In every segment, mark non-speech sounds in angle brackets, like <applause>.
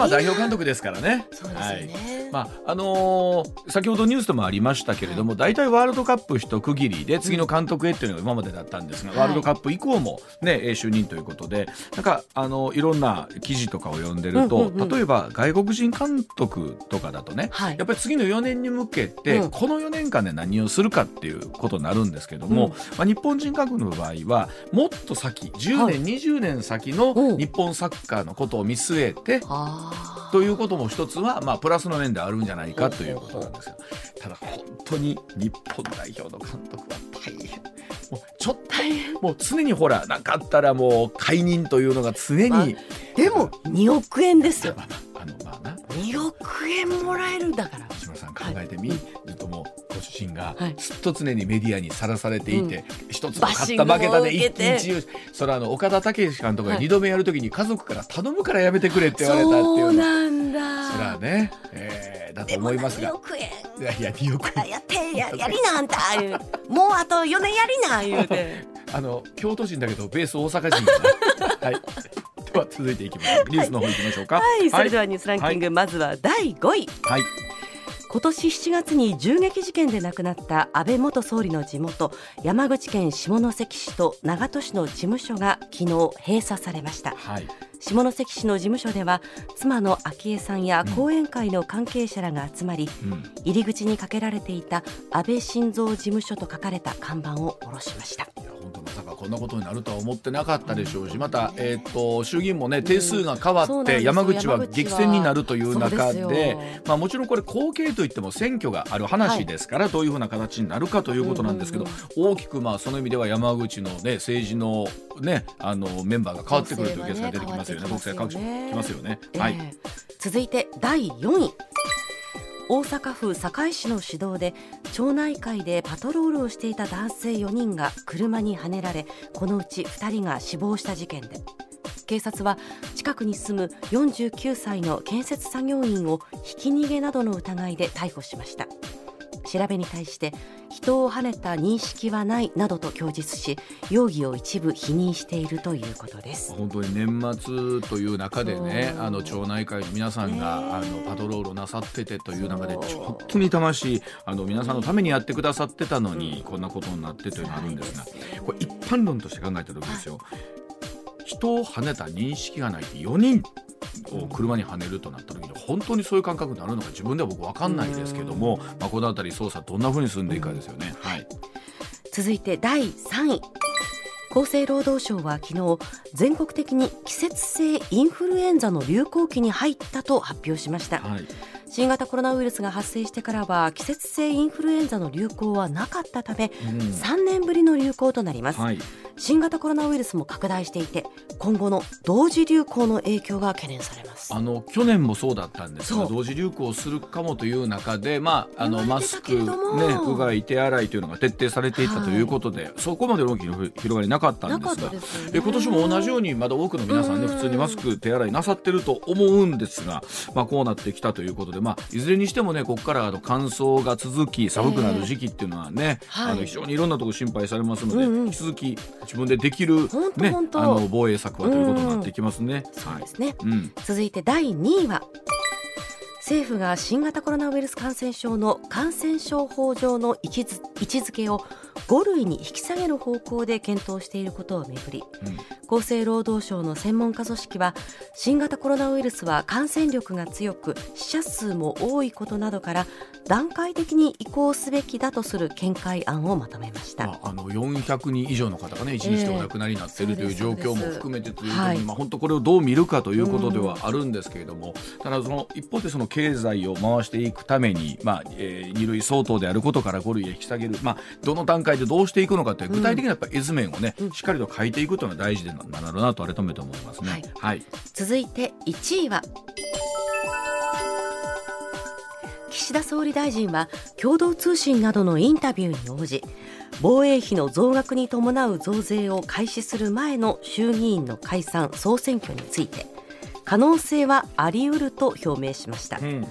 まあ代表監督ですからね。そうですよね、はい、まああのー、先ほどニュースでもありましたけれども、大、体、ワールドカップ一区切りで次の監督へっていうのが今までだったんですが、うん、ワールドカップ以降もね就任ということで、なんかあのいろんな記事とかを読んでると、うんうんうん、例えば外国人監督とかだとね、はい、やっぱり次の4年に向けて、うん、この4年間で何をするかっていうことになるんですけども、うん、まあ日本人監督の場合はもっと先10年、はい、20年先の日本サッカーのことを見据えて、ということも一つは、まあ、プラスの面であるんじゃないかということなんですよ。ただ本当に日本代表の監督は大変。もうちょっともう常にほらなかったらもう解任というのが常に、まあ、でも2億円ですよ。あのまあな。2億円もらえるんだから。志村さん考えてみ、はい、ずっともうご主人がずっと常にメディアにさらされていて、はい、一つの勝った負けたで一喜一憂それはあの岡田武史監督が2度目やるときに家族から頼むからやめてくれって言われたっていうそうなんだ。それはね、えー、だと思いますが。2億円。いやいや2億円。やってややりなあんたもうあと4年やりな言うて <laughs> あの京都人だけどベース大阪人 <laughs> はいでは続いていきましょう。ニュースの方行きましょうか。はい、それではニュースランキング、はい、まずは第5位。はい。今年7月に銃撃事件で亡くなった安倍元総理の地元山口県下関市と長門市の事務所が昨日閉鎖されました、はい、下関市の事務所では妻の昭恵さんや後援会の関係者らが集まり、うん、入り口にかけられていた安倍晋三事務所と書かれた看板を下ろしましたこんなことになるとは思ってなかったでしょうしまた、えーと、衆議院もね定数が変わって山口は激戦になるという中でまあ、もちろんこれ後継といっても選挙がある話ですから、どういうふうな形になるかということなんですけど、大きくまあその意味では山口の、ね、政治の,、ね、あのメンバーが変わってくるというケースが出てきますよね。国政各地きますよね、はい、続いて第4位大阪府堺市の市道で町内会でパトロールをしていた男性4人が車にはねられこのうち2人が死亡した事件で。警察は近くに住む49歳の建設作業員をひき逃げなどの疑いで逮捕しました。調べに対して人をはねた認識はないなどと供述し容疑を一部否認しているということです。本当に年末という中でねあの町内会の皆さんがあのパトロールなさっててという中でちょっとに魂あの皆さんのためにやってくださってたのにこんなことになってというのがあるんですがこれ一般論として考えた時ですよ。人をはねた認識がないって4人を車にはねるとなった時に本当にそういう感覚になるのか自分では僕分かんないですけども、まあ、この辺り捜査どんなふうに進んでいくかですよね。はい、続いて第3位。厚生労働省は昨日全国的に季節性インフルエンザの流行期に入ったと発表しました、はい、新型コロナウイルスが発生してからは季節性インフルエンザの流行はなかったため、うん、3年ぶりの流行となります、はい。新型コロナウイルスも拡大していて今後の同時流行の影響が懸念されます。あの去年もそうだったんですが同時流行するかもという中で、まあ、あのマスク、ね、うがい手洗いというのが徹底されていたということで、はい、そこまで大きな広がりなかったんですが。で、ね、今年も同じようにまだ多くの皆さんね普通にマスク手洗いなさってると思うんですが、まあ、こうなってきたということで、まあ、いずれにしてもねここからあの乾燥が続き寒くなる時期っていうのはね、えーはい、あの非常にいろんなところ心配されますので、うんうん、引き続き自分でできる、ね、あの防衛策はということになってきますね。そうですね、うん、続いて第2位は政府が新型コロナウイルス感染症の感染症法上の位置づけを5類に引き下げる方向で検討していることをめぐり、うん、厚生労働省の専門家組織は新型コロナウイルスは感染力が強く死者数も多いことなどから段階的に移行すべきだとする見解案をまとめました、まあ、あの400人以上の方がね1日でお亡くなりになっている、という状況も含めてというと、はい、まあ、本当これをどう見るかということではあるんですけれども、ただその一方でその経済を回していくために、まあえー、2類相当であることから5類へ引き下げる、まあ、どの段階でどうしていくのかという具体的なやっぱ絵図面をね、うん、しっかりと書いていくというのが大事なんだろうなと改めて思いますね。はい、はい、続いて1位は岸田総理大臣は共同通信などのインタビューに応じ防衛費の増額に伴う増税を開始する前の衆議院の解散・総選挙について可能性はあり得ると表明しました、うん、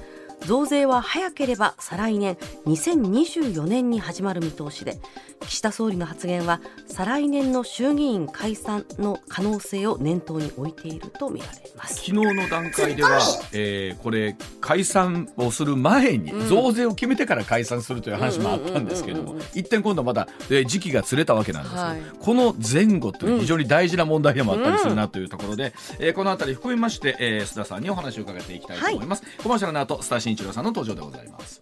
増税は早ければ再来年2024年に始まる見通しで岸田総理の発言は再来年の衆議院解散の可能性を念頭に置いているとみられます。昨日の段階では、えー、これ解散をする前に増税を決めてから解散するという話もあったんですけれども一点今度はまた、えー、時期がずれたわけなんですけど、はい、この前後という非常に大事な問題でもあったりするなというところで、うん、えー、この辺り含めまして、えー、須田さんにお話を伺っていきたいと思います、はい、コマーシャルの後須田慎一郎さんの登場でございます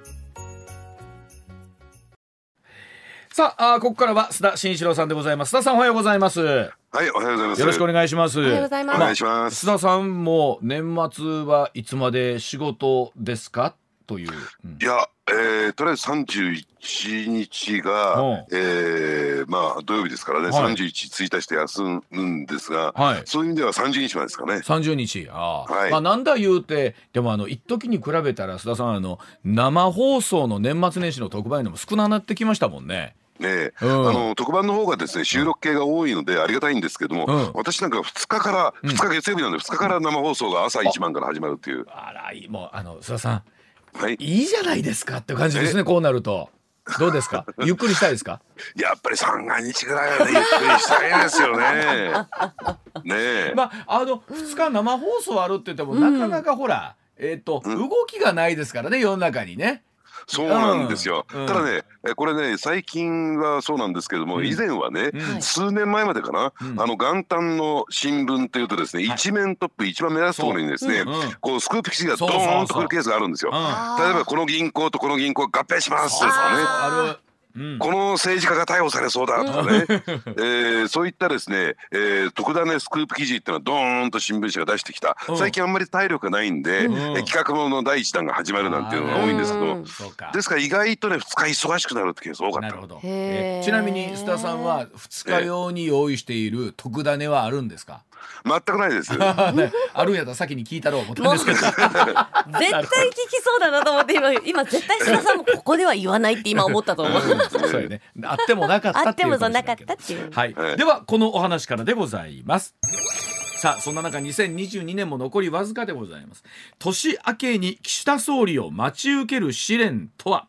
さあここからは須田慎一郎さんでございます。須田さんおはようございます。はいおはようございます。よろしくお願いします。おはようございます、お願いします。須田さんも年末はいつまで仕事ですか？という、うん、いやえー、とりあえず31日が、うん、えー、まあ土曜日ですからね、はい、31、1日で休むんですが、はい、そういう意味では30日までですかね。30日、あ、はい、まあなんだ言うて、でもあの一時に比べたら須田さんあの生放送の年末年始の特売のも少なくなってきましたもんね。ね、うん、あの特番の方がですね収録系が多いのでありがたいんですけども、うん、私なんか2日から2日月曜日なんで2日から生放送が朝一番から始まるっていう。あらいいもうあの須田さん、はい、いいじゃないですかって感じですねこうなると。どうですか？<laughs> ゆっくりしたいですか？やっぱり三が日ぐらいはね、ゆっくりしたいですよね。ねまあ、あの、二日生放送あるって言っても、うん、なかなかほら、えっ、ー、と、うん、動きがないですからね、世の中にね。そうなんですよ、うん、ただねこれね最近はそうなんですけども、うん、以前はね、うん、数年前までかな、あの元旦の新聞っていうとですね、はい、一面トップ一番目立つところにですね、こうスクープ記事がドーンとくるケースがあるんですよ。例えばこの銀行とこの銀行合併しますとかね。この政治家が逮捕されそうだとかね、えー、そういったですね、えー、特ダネスクープ記事っていうのはドーンと新聞社が出してきた、最近あんまり体力がないんで、企画もの第一弾が始まるなんていうのが多いんですけど、ですから意外とね2日忙しくなるってケース多かった。なるほど。えちなみに須田さんは2日用に用意している特ダネはあるんですか、全くないです。<laughs> あるんやったら先に聞いたろう思ったんですけど。絶対聞きそうだなと思って今今絶対須田さんもここでは言わないって今思ったと思う。そうよね。あってもなかったっていう。あってもなかったっていう。はい。ではこのお話からでございます。さあそんな中2022年も残りわずかでございます年明けに岸田総理を待ち受ける試練とは？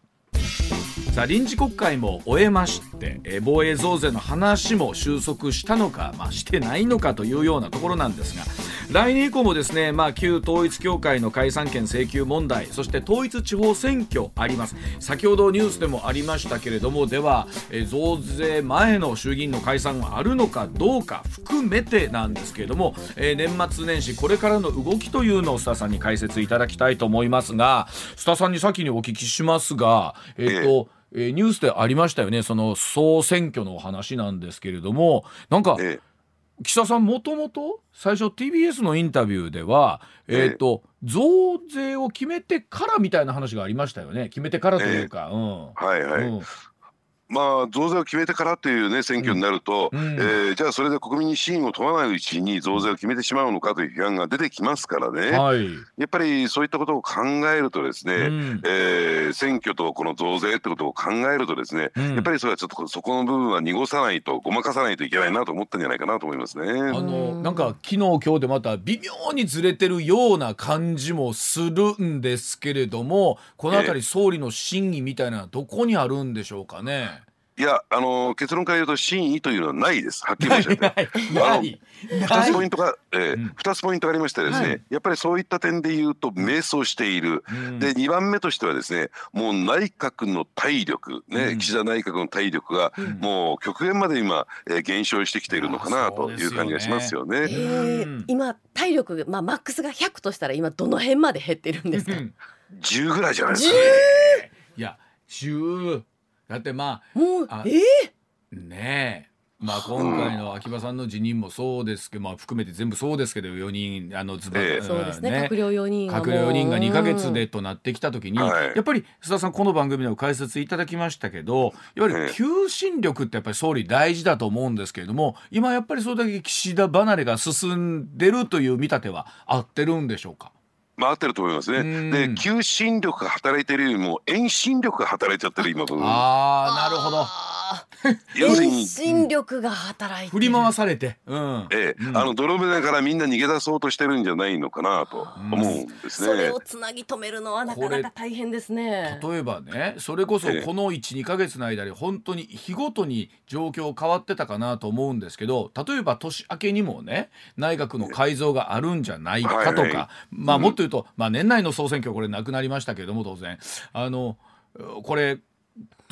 さあ臨時国会も終えまして、え防衛増税の話も収束したのか、まあ、してないのかというようなところなんですが来年以降もですね、まあ、旧統一教会の解散権請求問題そして統一地方選挙あります。先ほどニュースでもありましたけれどもでは、え増税前の衆議院の解散があるのかどうか含めてなんですけれども、え年末年始これからの動きというのを須田さんに解説いただきたいと思いますが須田さんに先にお聞きしますがえっ、ー、と、え。えー、ニュースでありましたよね。その総選挙の話なんですけれども。なんか、ええ、岸田さんもともと最初 TBS のインタビューでは、えーと、え、増税を決めてからみたいな話がありましたよね。決めてからというか、うん、はいはい、うんまあ、増税を決めてからという、ね、選挙になると、うん、えー、じゃあそれで国民に信を問わないうちに増税を決めてしまうのかという批判が出てきますからね、はい、やっぱりそういったことを考えるとですね、うん、えー、選挙とこの増税ってことを考えるとですね、うん、やっぱりそれはちょっとそこの部分は濁さないとごまかさないといけないなと思ったんじゃないかなと思いますね。あのなんか昨日今日でまた微妙にずれてるような感じもするんですけれどもこの辺り総理の真意みたいなどこにあるんでしょうかね？いや、あの結論から言うと真意というのはないです。はっきり申し上げて。二つポイントが、えー、二、つポイントがありましてですね、はい、やっぱりそういった点で言うと迷走している。うん、で、二番目としてはですね、もう内閣の体力、ね、うん、岸田内閣の体力が、もう極限まで今、えー、減少してきているのかなという感じがしますよね。よねえー、今体力まあマックスが100としたら今どの辺まで減ってるんですか？10ぐらいじゃないですか、ね。いや10だってまあもうええー、ねえ。まあ今回の秋葉さんの辞任もそうですけど、まあ含めて全部そうですけど4人あのズバええ。そうですね。閣僚4人閣僚4人が2か月でとなってきた時に、はい。やっぱり須田さんこの番組でも解説いただきましたけどいわゆるええ。求心力ってやっぱり総理大事だと思うんですけれども今やっぱりそれだけ岸田離れが進んでるという見立ては合ってるんでしょうか？回ってると思いますうん。ね。で求心力が働いてるよりも遠心力が働いちゃってる今分。ああなるほどあ要するに遠心力が働いてる。振り回されて、うん。ええ。うん。あの泥船からみんな逃げ出そうとしてるんじゃないのかなと思うんですね。それをつなぎ止めるのはなかなか大変ですね。例えばねそれこそええ。この12か月の間に本当に日ごとに状況変わってたかなと思うんですけど例えば年明けにもね内閣の改造があるんじゃないかとか、はいはい。まあもっと言うと、まあ、年内の総選挙これなくなりましたけれども当然。あのこれ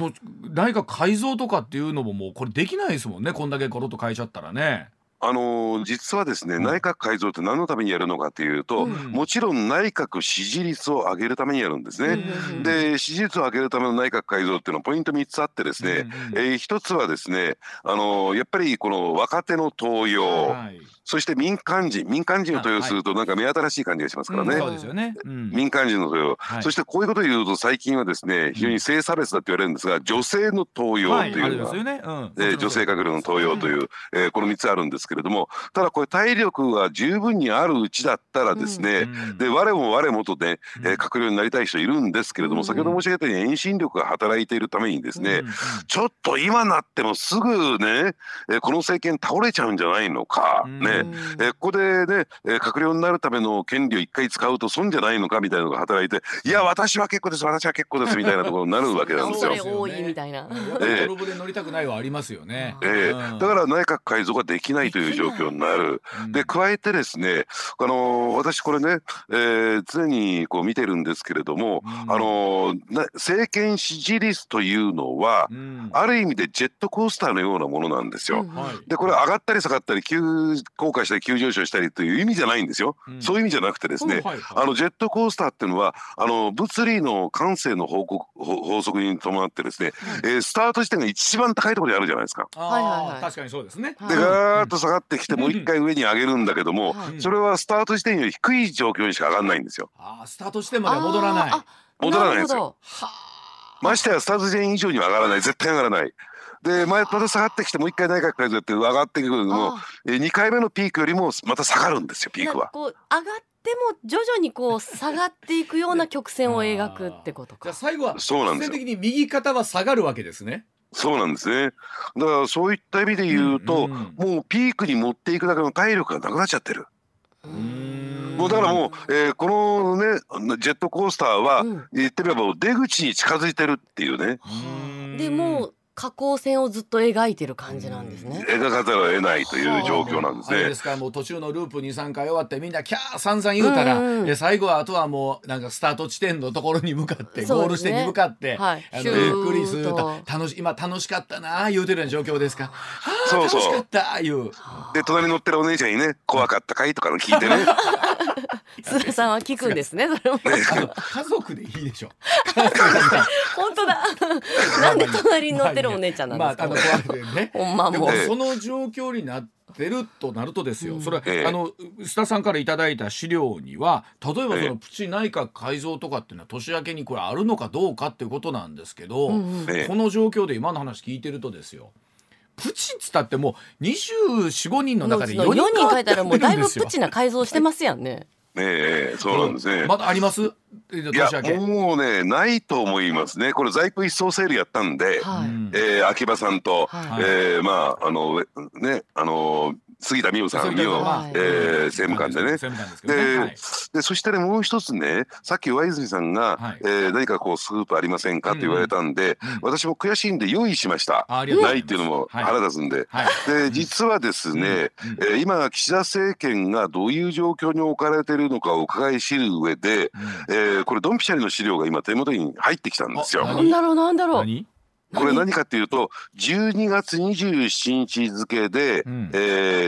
と内閣改造とかっていうのももうこれできないですもんね。こんだけコロッと変えちゃったらね。あのー実はですね、うん。内閣改造って何のためにやるのかというと、うん。もちろん内閣支持率を上げるためにやるんですね。うんで支持率を上げるための内閣改造っていうのはポイント3つあってですね、うんうんえー一つはですね、あのーやっぱりこの若手の登用、はいそして民間人民間人を登用するとなんか目新しい感じがしますからね。うんそうですよね。うん。民間人の登用、はい。そしてこういうことを言うと最近はですね非常に性差別だって言われるんですが女性の登用はいあという女性閣僚の登用という、えーこの3つあるんですけれどもただこれ体力が十分にあるうちだったらですね、うんで我も我もとね、うん。えー閣僚になりたい人いるんですけれども、うん。先ほど申し上げたように遠心力が働いているためにですね、ちょっと今なってもすぐね、えーこの政権倒れちゃうんじゃないのか、うん。ね、えーここでね、えー閣僚になるための権利を一回使うと損じゃないのかみたいなのが働いていや私は結構です私は結構ですみたいなところになるわけなんですよ。そ。れ多いみたいなやっぱり泥船乗りたくないはありますよね。えうん。ーだから内閣改造ができないという状況になる。うん。で加えてですね、あのー私これね、えー常にこう見てるんですけれども、うん。あのーな政権支持率というのは、うん。ある意味でジェットコースターのようなものなんですよ。うん。はい。でこれ上がったり下がったり急降下したり急上昇したりという意味じゃないんですよ。うんそういう意味じゃなくてですね、はいはいあのジェットコースターっていうのはあの物理の慣性の法則法法則に伴ってですね、えースタート地点が一番高いところにあるじゃないですか。はいはいはい確かにそうですね。はいでガーッと下がってきてもう一回上に上げるんだけども、はいそれはスタート地点より低い状況にしか上がらないんですよ。あースタート地点まで戻らない。戻らないんですよるましてやスタート地点以上には上がらない絶対上がらない。でままた下がってきてもう一回内閣改造やって上がってくるのもあえ2回目のピークよりもまた下がるんですよピークは。上がっても徐々にこう下がっていくような曲線を描くってことかじゃあ。最後はそうなんですよ必然的に右肩は下がるわけですね。そうなんですね。だからそういった意味で言うと、うんうんもうピークに持っていくだけの体力がなくなっちゃってる。うんもうだからもう、えーこのねジェットコースターは、うん言ってみればもう出口に近づいてるっていうねうんでもう下降線をずっと描いてる感じなんですね。描かざるを得ないという状況なんですねで。すからもう途中のループ23回終わってみんなキャー散々言うたら、うんうんで最後はあとはもうなんかスタート地点のところに向かって、ねゴール地点に向かって、はいあのゆっくりすると楽し今楽しかったな言うてるような状況ですか。そうそう楽しかった言う。で隣に乗ってるお姉ちゃんにね「怖かったかい?」とかの聞いてね <laughs> 須田さんは聞くんですね。それもあの家族でいいでしょ。本当だ。なんで隣に乗ってるお姉ちゃんなんですか？まあね。<laughs> ほんまもうその状況になってるとなるとですよ、それは、ええあの須田さんからいただいた資料には例えばそええのプチ内閣改造とかっていうのは年明けにこれあるのかどうかっていうことなんですけど、うんうんええこの状況で今の話聞いてるとですよプチっつったってもう245人の中で4 4人人書いたらもうだいぶプチな改造してますやんね。ねえそうなんですね。まだあります？えいや。もうねないと思いますねこれ在庫一掃セールやったんで、はい。うんえー秋葉さんと、はいえーまああのねあの杉田美桜さん美桜、はいえー政務官でね。で。で,、はい。でそしてねもう一つねさっき上泉さんが、はい。えー何かこうスクープありませんかって言われたんで、うんうん。私も悔しいんで用意しました。ないいっていうのもはい。腹立つんで。はい。で実はですね、うえー今岸田政権がどういう状況に置かれているのかを伺い知る上で、うん。えーこれドンピシャリの資料が今手元に入ってきたんですよ。あなんだろうなんだろう。何？これ何かっていうと12月27日付で、うん。え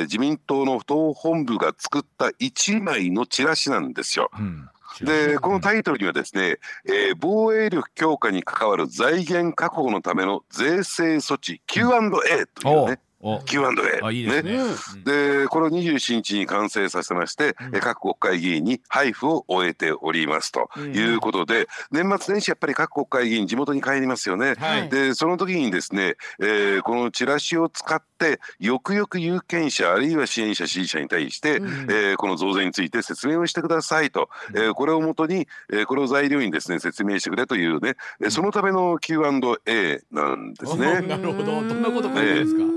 ー自民党の党本部が作った1枚のチラシなんですよ。うん。でこのタイトルにはですね、えー防衛力強化に関わる財源確保のための税制措置 Q&A というね、Q&A。あいいですね。ねでこれを27日に完成させまして、うん各国会議員に配布を終えておりますということで、年末年始やっぱり各国会議員地元に帰りますよね。はい。でその時にですね、えーこのチラシを使ってよくよく有権者あるいは支援者支持者に対して、うんえーこの増税について説明をしてくださいと、えーこれをもとに、えーこれを材料にですね説明してくれというね、えーそのための Q&A なんですね。なるほど。どんなこと書いてるんですか？えう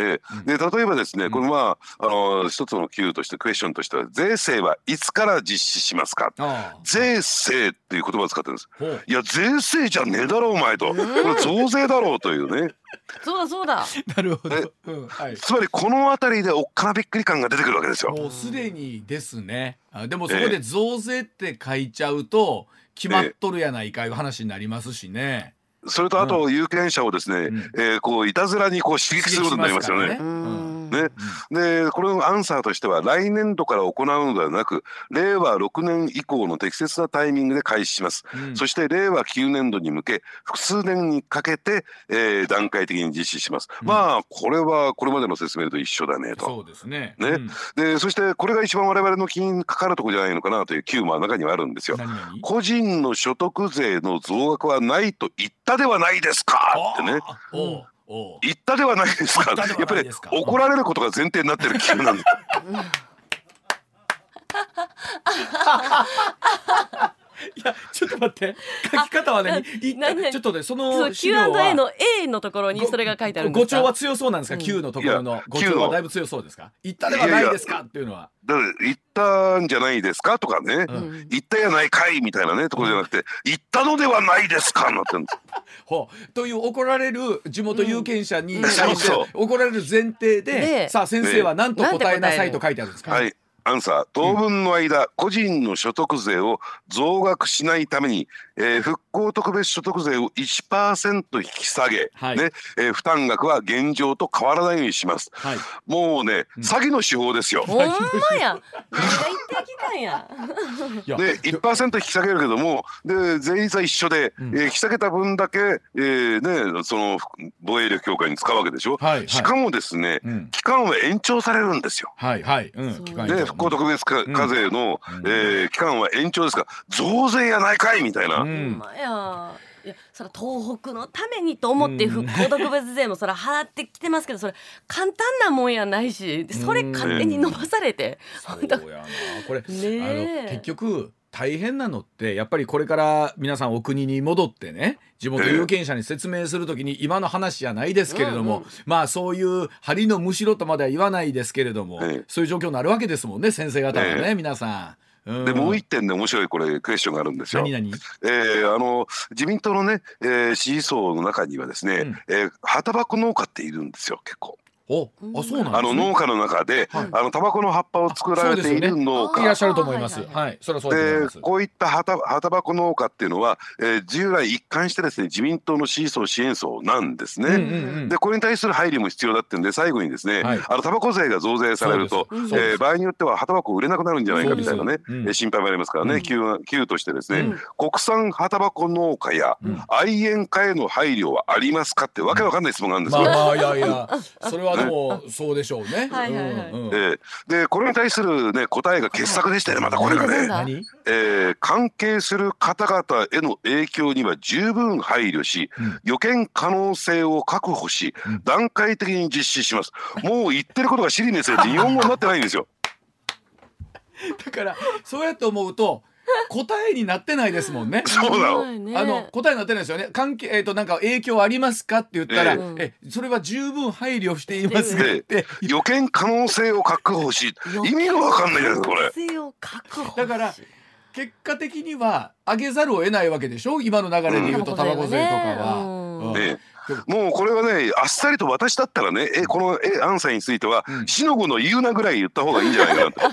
んえで例えばですね、うんこれまああの一つの Q としてクエスチョンとしては税制はいつから実施しますか？税制っていう言葉を使ってるんです。いや税制じゃねえだろお前とこれ増税だろうというねそうだそうだなるほどえ。うんはい。つまりこの辺りでおっかなびっくり感が出てくるわけですよ。もうすでにですね。あでもそこで増税って書いちゃうと決まっとるやないかいう話になりますしね。それとあと有権者をですね、うん。えーこういたずらにこう刺激することになりますよね。ね。ね。でこれのアンサーとしては来年度から行うのではなく令和6年以降の適切なタイミングで開始します、うん。そして令和9年度に向け複数年にかけて、えー段階的に実施します、うん。まあこれはこれまでの説明と一緒だねと。そうですね。ね。うん。でそしてこれが一番我々の気にかかるところじゃないのかなという Q も中にはあるんですよ。個人の所得税の増額はないと言ったではないですか？ってね。言ったではないですか？言ったではやっぱりないですか怒られることが前提になってる Q なんです。<laughs> いやちょっと待って。書き方はねちょっとねそそのう資料は Q&A の A のところにそれが書いてあるんですか？語調は強そうなんですか、うん Q のところの。語調はだいぶ強そうですか？言ったではないですか？っていうのは。だから言ったんじゃないですか？とかね、うん。うん言ったやないかいみたいなねところじゃなくて、言ったのではないですか？なってるんですほう。という怒られる地元有権者に怒られる前提で、でさあ先生は何と答えなさいと書いてあるんですか、はいアンサー当分の間、個人の所得税を増額しないために、えー復興特別所得税を1%引き下げ、はい。ねえー負担額は現状と変わらないようにします。はい。もうね、うん。詐欺の手法ですよ。ほんまや。何が言ってきたんや。いや。で1%引き下げるけどもで税率は一緒で、うん。えー引き下げた分だけ、えーね、その防衛力強化に使うわけでしょ、はいはい。しかもですね、うん。期間は延長されるんですよ。はいはい、うん。そう機関ね、復興特別課税の、うん。えー期間は延長ですか？ら増税やないかいみたいな、うほんいやそれ東北のためにと思ってうん復興特別税もそれ払ってきてますけどそれ簡単なもんやないしそれ勝手に伸ばされて。そう本当やな。これ、<laughs> ねえ。あの結局大変なのってやっぱりこれから皆さんお国に戻ってね地元有権者に説明するときに今の話じゃないですけれども、うんうんまあそういう針のむしろとまでは言わないですけれども、ええそういう状況になるわけですもんね先生方はね、え皆さん。うんでもう一点で面白いこれクエスチョンがあるんですよ。何何？えーあの自民党のね、えー支持層の中にはですね、うんえー葉タバコ農家っているんですよ結構。おあそうなんですね。あの農家の中で、はい。あのタバコの葉っぱを作られている農家いらっしゃると思います。はい、それはそうだと思いでます。こういった葉タバコ農家っていうのは、えー従来一貫してですね自民党の支持層支援層なんですね。うんうんうん。でこれに対する配慮も必要だってんで最後にですね、はい。あのタバコ税が増税されると、えー場合によっては葉タバコ売れなくなるんじゃないかみたいなね、そうん。えー心配もありますからね、うん。給給としてですね、うん。国産葉タバコ農家やうん。愛煙家への配慮はありますかってわけわかんない質問があるんですよ。まあまあいやいや。それはでもそうでしょうね。はいはいはい。うんうん。えーでこれに対する、ね、答えが傑作でしたよねまたこれがね？えー関係する方々への影響には十分配慮し、うん。予見可能性を確保し、うん。段階的に実施します。もう言ってることが尻にせって日本語になってないんですよ。<laughs> だからそうやって思うと答えになってないですもんね。そうなのあの答えになってないですよね。関係えっ、となんか影響ありますかって言ったら、ええそれは十分配慮していますねって。予見可能性を確保し意味がわかんないじゃないですかこれ。性を確保しだから結果的には上げざるを得ないわけでしょ？今の流れで言うとうんタバコ税とかは。うんうんねもうこれはねあっさりと私だったらねえこのえアンサーについてはうん。しのごの言うなぐらい言った方がいいんじゃないか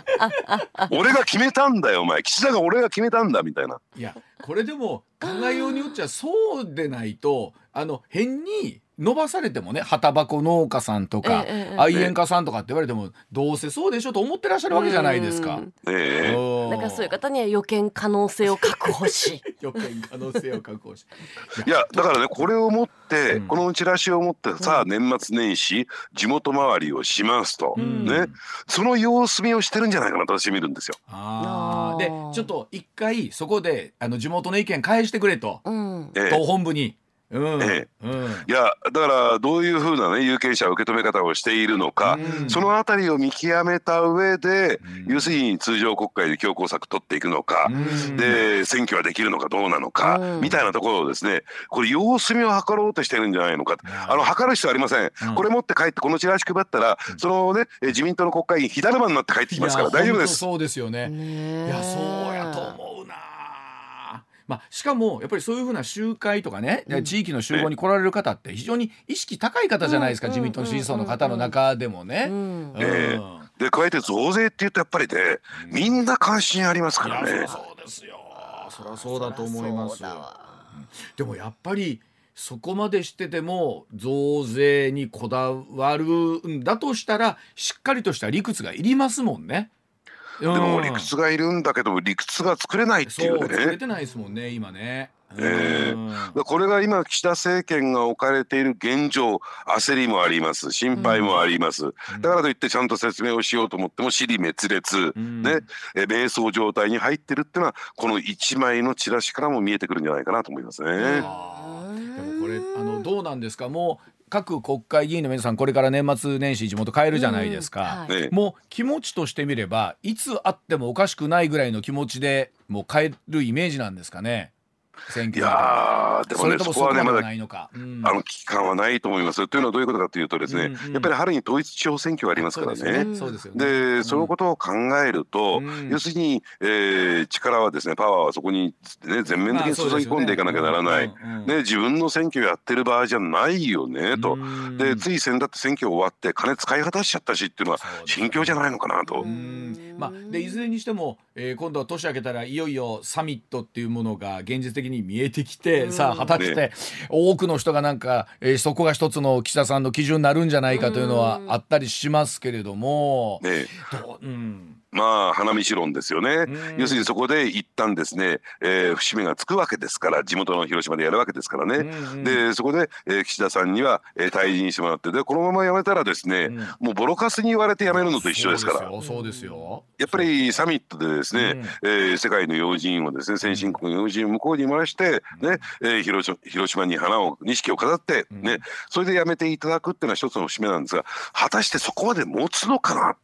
なと俺が決めたんだよお前。岸田が俺が決めたんだみたいな。いやこれでも考えようによっちゃそうでないとあの変に伸ばされてもね旗箱農家さんとか、ええ愛煙家さんとかって言われてもどうせそうでしょと思ってらっしゃるわけじゃないですか。だからそういう方には予見可能性を確保し。<laughs> 予見可能性を確保し。いやだからねこれを持って、うん。このチラシを持ってさあ年末年始地元回りをしますと、ん。ね。その様子見をしてるんじゃないかなと私見るんですよ。でちょっと一回そこであの地元の意見返してくれと、うん。ええ。党本部に。うん。えうん。いやだからどういうふうなね有権者受け止め方をしているのか、うん。そのあたりを見極めた上で、うん。要するに通常国会で強硬策取っていくのか、うん。で選挙はできるのかどうなのか、うん。みたいなところをですねこれ様子見を図ろうとしてるんじゃないのか。あの測る必要ありません、うん。これ持って帰ってこのチラシ配ったら、そのねえ自民党の国会議員火だるまになって帰ってきますから大丈夫です。そうですよね。いやそうやと思うな。まあ、しかもやっぱりそういうふうな集会とかね、地域の集合に来られる方って非常に意識高い方じゃないですか、うん。自民党の支持層の方の中でもね。で加えて増税って言うとやっぱりねみんな関心ありますからね。そうですよ。そりゃそうだと思いますでもやっぱりそこまでしてでも増税にこだわるんだとしたらしっかりとした理屈がいりますもんね。ででも理屈がいるんだけど理屈が作れないっていそううね作れてないですもんね今ね。ええ。うん。でこれが今岸田政権が置かれている現状焦りもあります心配もあります、だからといってちゃんと説明をしようと思っても尻滅裂、うん。ねえ迷走状態に入ってるっていうのはこの一枚のチラシからも見えてくるんじゃないかなと思いますね。でもこれあのどうなんですか？もう各国会議員の皆さんこれから年末年始地元帰るじゃないですか、うんはい。ね。もう気持ちとしてみればいつあってもおかしくないぐらいの気持ちでもう帰るイメージなんですかね選い挙まやーでもそれともねそこはねまだそこまでないのか、うん。あの危機感はないと思います。というのはどういうことかというとですね、うんうんやっぱり春に統一地方選挙がありますからそうですよね。ねそうでそのことを考えると、うん。要するに、えー力はですねパワーはそこに、ね、全面的に注ぎ込んでいかなきゃならない、ねうんうん。ね、自分の選挙やってる場合じゃないよねと、うん。でつい先だって選挙終わって金使い果たしちゃったしっていうのは心境じゃないのかなと。うん。まあ、でいずれにしても、えー今度は年明けたらいよいよサミットっていうものが現実的に見えてきて、さあ果たして多くの人がなんか、えーそこが一つの岸田さんの基準になるんじゃないかというのはあったりしますけれども、ね。どううんまあ花見論ですよね、ん。要するにそこで一旦ですね、えー節目がつくわけですから地元の広島でやるわけですからね、うんうん。でそこで、えー岸田さんには、えー退陣してもらってでこのまま辞めたらですね、ん。もうボロカスに言われて辞めるのと一緒ですから。そうですよやっぱりサミットでですね、えー世界の要人をですね先進国の要人を向こうに回して、ねえー広島広島に花を錦を飾って、ねそれでやめていただくっていうのは一つの節目なんですが果たしてそこまで持つのかな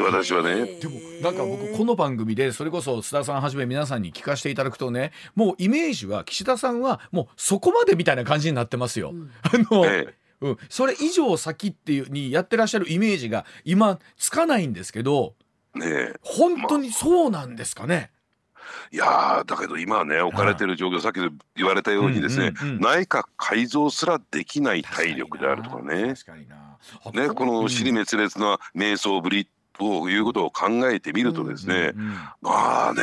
って私はね。でもなんか僕この番組でそれこそ須田さんはじめ皆さんに聞かせていただくとねもうイメージは岸田さんはもうそこまでみたいな感じになってますよ。あの、えうん、それ以上先っていうにやってらっしゃるイメージが今つかないんですけどえねえ。本当にそうなんですかね？いやーだけど今はね置かれてる状況、さっき言われたようにですね、うんうんうん内閣改造すらできない体力であるとかね。確かにな。ねこの尻滅裂な瞑想ぶりということを考えてみるとですね、うんうんまあね、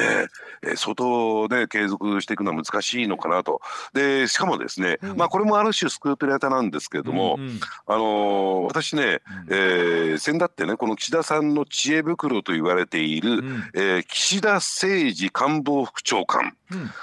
えー相当ね継続していくのは難しいのかなと。でしかもですね、まあこれもある種スクープネタなんですけれども、うんうん。あのー私ね、えー先だってねこの岸田さんの知恵袋と言われている、ん。えー岸田誠二官房副長官、うん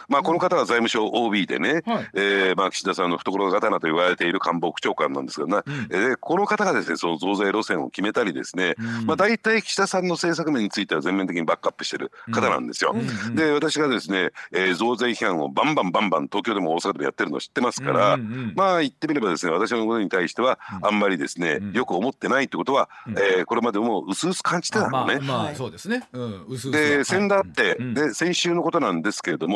まあ、この方は財務省 OB でね、はい。えーまあ、岸田さんの懐刀と言われている官房副長官なんですけどな、えーこの方がですねその増税路線を決めたりですね、うん。まあ、大体岸田さんの政策面については全面的にバックアップしてる方なんですよ。うんで私がですね、えー増税批判をバンバンバンバン東京でも大阪でもやってるの知ってますから、うんうんうん。まあ言ってみればですね私のことに対してはあんまりですね、よく思ってないってことは、えーこれまでも薄々感じてたのね。まあまあそうですね。うん。薄々は。で先だって、うん。で先週のことなんですけれども、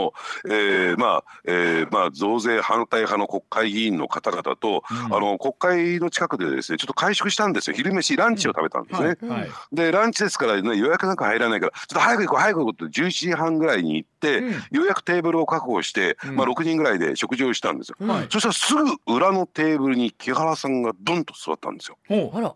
えーまあえーまあ、増税反対派の国会議員の方々と、あの国会の近くでですねちょっと会食したんですよ。昼飯ランチを食べたんですね。はいはい。でランチですから、ね、予約なんか入らないからちょっと早く行こう早く行こうって11時半ぐらいに行って、うん。ようやくテーブルを確保して、まあ、6人ぐらいで食事をしたんですよ。はい。そしたらすぐ裏のテーブルに木原さんがドンと座ったんですよ。あら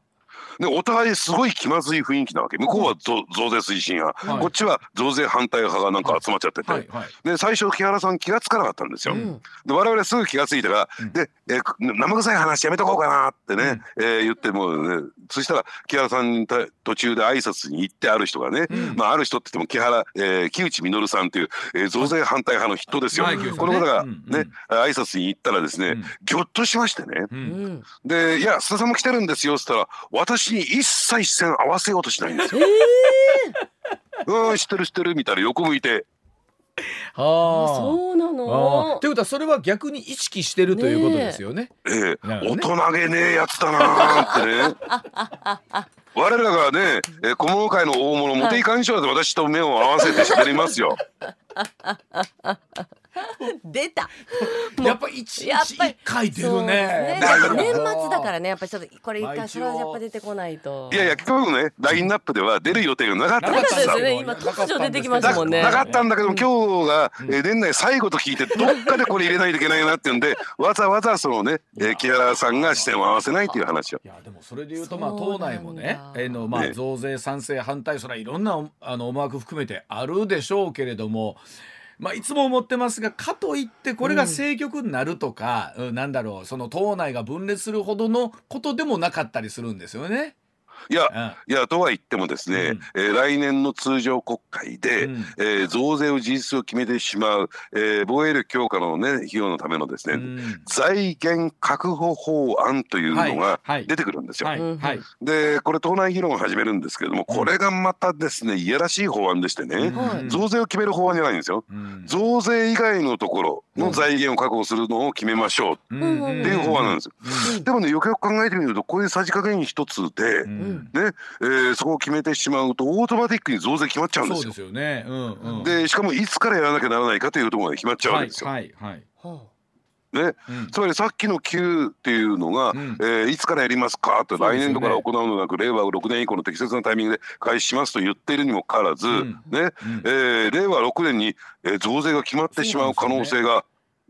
でお互いすごい気まずい雰囲気なわけ。向こうは増税推進派、はい、こっちは増税反対派がなんか集まっちゃって。て、はいはい、で最初木原さん気が付かなかったんですよ。うん、で我々すぐ気が付いたら、うん、でえ生臭い話やめとこうかなってね、うん、えー、言っても、ね、そしたら木原さんに途中で挨拶に行ってある人がね、まあある人って言っても木原、えー、木内稔さんという、えー、増税反対派の人ですよ。この方がね、うん、挨拶に行ったらですね、ぎょっとしましてね、で「いや須田さんも来てるんですよ」っつったら私に一切視線合わせようとしないんですよ。えー、うん知ってる知ってるみたいな横向いて。はあ、そうなの？ということはそれは逆に意識してるということですよね。ええ大人げねえやつだなってね。<laughs> 我らがね、え小物界の大物茂木幹事長で私と目を合わせて喋りますよ。<laughs> 出た。<laughs> やっぱ一日一回出るね。年末だからね、やっぱちょっとこれ一回それはやっぱ出てこないと。いやいや今日ねラインナップでは出る予定がなかったんですよね。今突如出てきましたもんね。なかったんだけど今日がえ年内最後と聞いてどっかでこれ入れないといけないなっていうんで <laughs> わざわざそのねえ木原さんが視線を合わせないっていう話を。いやでもそれで言うとまあ党内もねえのまあ増税賛成反対それはいろんなあの思惑含めてあるでしょうけれども。まあ、いつも思ってますがかといってこれが政局になるとか、うん、なんだろうその党内が分裂するほどのことでもなかったりするんですよね。いや、いやとは言ってもですね、うん、えー、来年の通常国会で、うん、えー、増税を事実を決めてしまう、えー、防衛力強化の、ね、費用のためのですね、うん、財源確保法案というのが出てくるんですよ。はいはい、でこれ党内議論を始めるんですけれどもこれがまたですねいやらしい法案でしてね、増税を決める法案じゃないんですよ。増税以外のところの財源を確保するのを決めましょうっていう法案なんですよ。でもねよくよく考えてみるとこういうさじ加減一つで、ね。えー、そこを決めてしまうとオートマティックに増税決まっちゃうんですよ。そうですよね、うんうん、でしかもいつからやらなきゃならないかというところまで決まっちゃうわけですよ。はいはいはい。ね、うん、つまりさっきの Q っていうのが、うん、えー、いつからやりますかと来年度から行うのなく、ね、令和6年以降の適切なタイミングで開始しますと言っているにもかかわらず、うん、ね、うん、えー、令和6年に、えー、増税が決まってしまう可能性が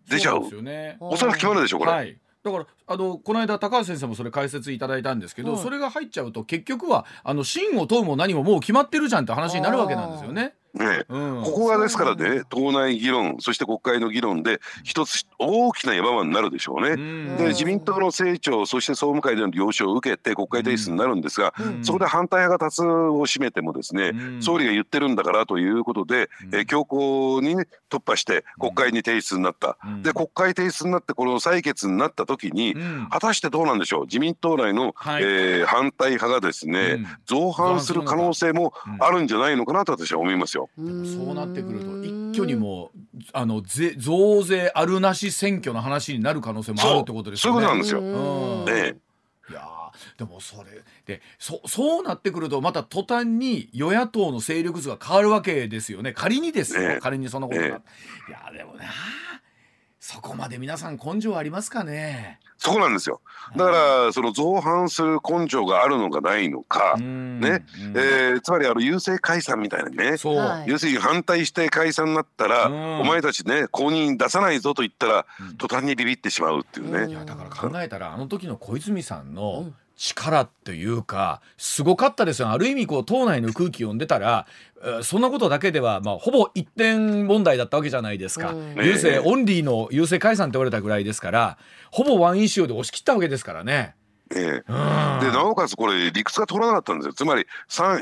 出ちゃう。うね、おそらく決まるでしょうこれ。はいだからあのこの間高橋先生もそれ解説いただいたんですけど、それが入っちゃうと結局はあの真を問うも何ももう決まってるじゃんって話になるわけなんですよね。ね、うん、ここがですからね党内議論そして国会の議論で一つ大きな山場になるでしょうね。で自民党の政調そして総務会での了承を受けて国会提出になるんですが、そこで反対派が多数を占めてもですね、総理が言ってるんだからということで、え強行に、ね、突破して国会に提出になった。で国会提出になってこの採決になった時に、果たしてどうなんでしょう？自民党内の、はい、えー、反対派がですね、造反する可能性もあるんじゃないのかなと私は思いますよ。よ。そうなってくると一挙にもあのぜ増税あるなし選挙の話になる可能性もあるってことですよね。そういうことなんですよ。うん、ねいやでもそれでそそうなってくるとまた途端に与野党の勢力図が変わるわけですよね。仮にですよ、ね、仮にそのことが、ね、いやでもなそこまで皆さん根性ありますかねそこなんですよ。だからその造反する根性があるのかないのか、ね、えー、つまりあの優勢解散みたいなね、要するに反対して解散になったら、お前たちね公認出さないぞと言ったら、途端にビビってしまうっていうね。いやだから考えたらあの時の小泉さんの、力っていうかすごかったですよ。ある意味こう党内の空気を読んでたらそんなことだけでは、まあ、ほぼ一点問題だったわけじゃないですか、うん、郵政オンリーの郵政解散って言われたぐらいですからほぼワンイシューで押し切ったわけですからね。ええ、でなおかつこれ理屈が取らなかったんですよ。つまり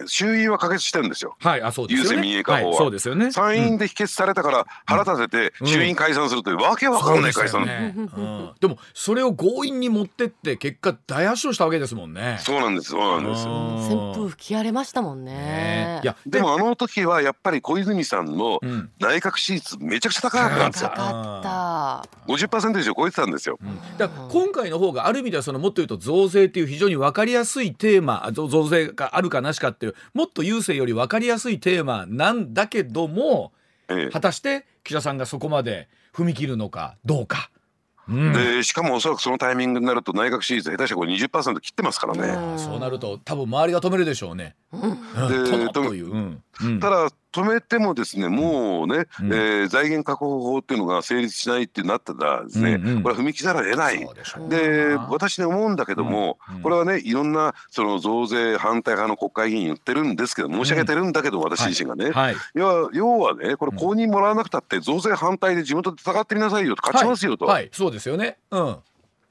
衆院は可決してるんですよ、はいあそうです郵政民営化法は、はい、そうですよね、参院で否決されたから腹立てて衆院解散するという、わけわかんない解散、ねうん、でもそれを強引に持ってって結果大圧勝したわけですもんね。そうなんです。そうなんです。旋風吹き荒れましたもんね、ね、いやでもあの時はやっぱり小泉さんの内閣支持率めちゃくちゃ高かったんですよ、高かった。50%以上超えてたんですよ、うん、だ今回の方がある意味ではそのもっと言うと増増税っていう非常に分かりやすいテーマ増税があるかなしかっていうもっと郵政より分かりやすいテーマなんだけども、ええ、果たして岸田さんがそこまで踏み切るのかどうか。うん、でしかもおそらくそのタイミングになると内閣支持率下手したらこれ20%切ってますからね。そうなると多分周りが止めるでしょうね。うん、でという、うん、ただ止めてもですねもうね、うん、えー、財源確保法っていうのが成立しないってなったらですね、うんうん、これは踏み切られない。で私ね思うんだけども、うん。うん、これはねいろんなその増税反対派の国会議員言ってるんですけど申し上げてるんだけど、私自身がね、はい。はい、要要はねこれ公認もらわなくたって増税反対で地元で戦ってみなさいよと勝ちますよと、はい、そうですよね。うん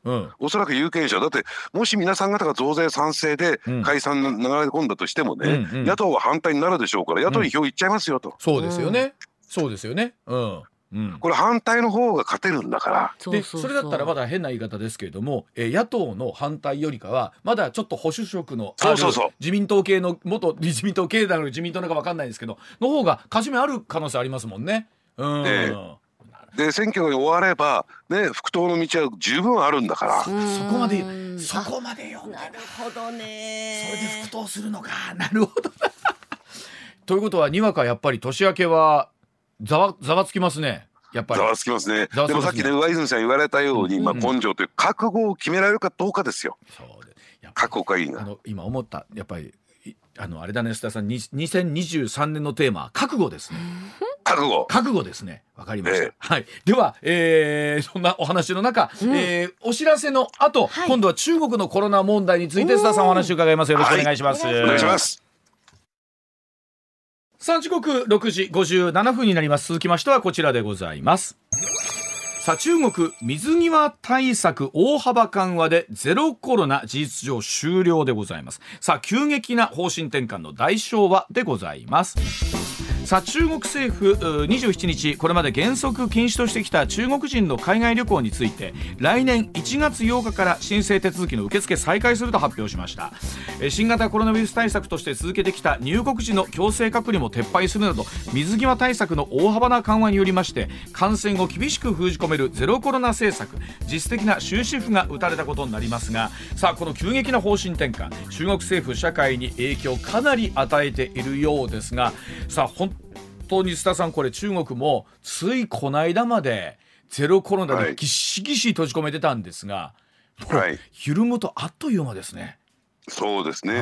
うん、おそらく有権者だってもし皆さん方が増税賛成で解散流れ込んだとしてもね、うんうん、野党は反対になるでしょうから野党に票いっちゃいますよと、うん、そうですよね、そうですよね。うん。うん、これ反対の方が勝てるんだから。でそれだったらまだ変な言い方ですけれども、えー、野党の反対よりかはまだちょっと保守色のある自民党系の元 <laughs> 自民党系だの自民党なんか分かんないですけどの方が勝ち目ある可能性ありますもんね。うん、えーで選挙が終わればね不当の道は十分あるんだから。そこまでそこまでよなるほどね。それで不当するのか。<laughs> なるほどということはにわかやっぱり年明けはざわざわつきますね。やっぱり。ざわつきますね。でもさっきね上泉さん言われたように、まあ、根性という覚悟を決められるかどうかですよ。そうで覚悟がいいな。あの今思った。やっぱりあのあれだね須田さん2023年のテーマ覚悟ですね。覚悟。覚悟ですね。わかりました、えー、はい。では、えー、そんなお話の中、うん、えー、お知らせの後、はい、今度は中国のコロナ問題について須田さんお話を伺います。よろしくお願いします、はい、お願いします。さあ時刻6時57分になります。続きましてはこちらでございますさあ中国水際対策大幅緩和でゼロコロナ事実上終了でございます。さあ急激な方針転換の代償はでございます。さあ中国政府27日これまで原則禁止としてきた中国人の海外旅行について来年1月8日から申請手続きの受付再開すると発表しました。新型コロナウイルス対策として続けてきた入国時の強制隔離も撤廃するなど水際対策の大幅な緩和によりまして感染を厳しく封じ込めるゼロコロナ政策実質的な終止符が打たれたことになりますがさあこの急激な方針転換中国政府社会に影響をかなり与えているようですがさあ本当に須田さんこれ中国もついこの間までゼロコロナでぎっしぎし閉じ込めてたんですが、はい、緩むとあっという間ですね。そうですね。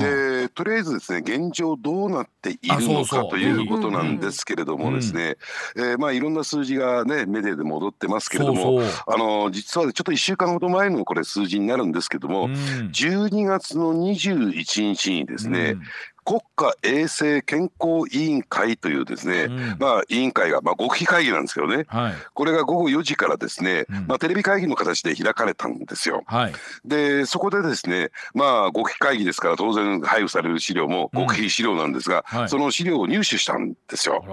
でとりあえずですね現状どうなっているのかということなんですけれどもですね、えまあいろんな数字がねメディアで戻ってますけれどもあの実はちょっと1週間ほど前のこれ数字になるんですけども、うん、12月の21日にですね、国家衛生健康委員会というですね、うん、まあ委員会がまあ極秘会議なんですけどね、はい、これが午後4時からですね、うん、まあテレビ会議の形で開かれたんですよ。はい、でそこでですねまあ極秘会議ですから当然配布される資料も極秘資料なんですが、うんその資料を入手したんですよ。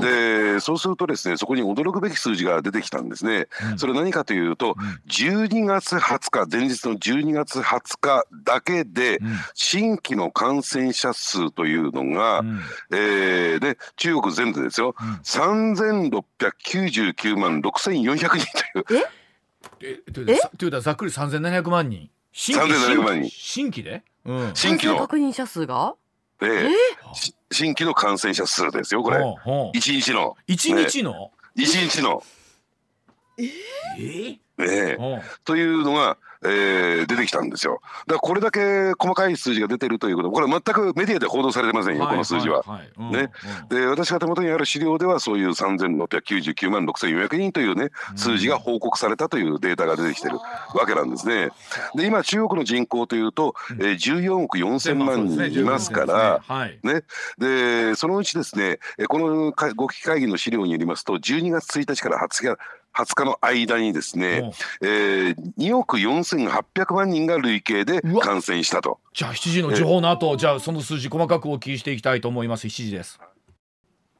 でそうするとですねそこに驚くべき数字が出てきたんですね。それ何かというと、12月20日前日の12月20日だけで新規の感染者者数というのが、うん、えー、で中国全土ですよ、うん、3699万6400人という。え？えということはざっくり3700万人。新規3700万人。新規で、うん、新規の。確認者数が？えー、新規の感染者数ですよこれ。一日の。一日の？一、ね、日の。え？ー、え。ー、というのがえー、出てきたんですよ。だからこれだけ細かい数字が出てるということこれ全くメディアで報道されてませんよ、この数字は。ね、で私が手元にある資料ではそういう3699万6400人というね数字が報告されたというデータが出てきてるわけなんですね。で今中国の人口というと、えー、14億4000万人いますから、ねでそのうちですねこのご機会議の資料によりますと12月1日から20日20日の間にですね、えー、2億4800万人が累計で感染したと。じゃあ7時の時報の後、じゃあその数字細かくお聞きしていきたいと思います。7時です。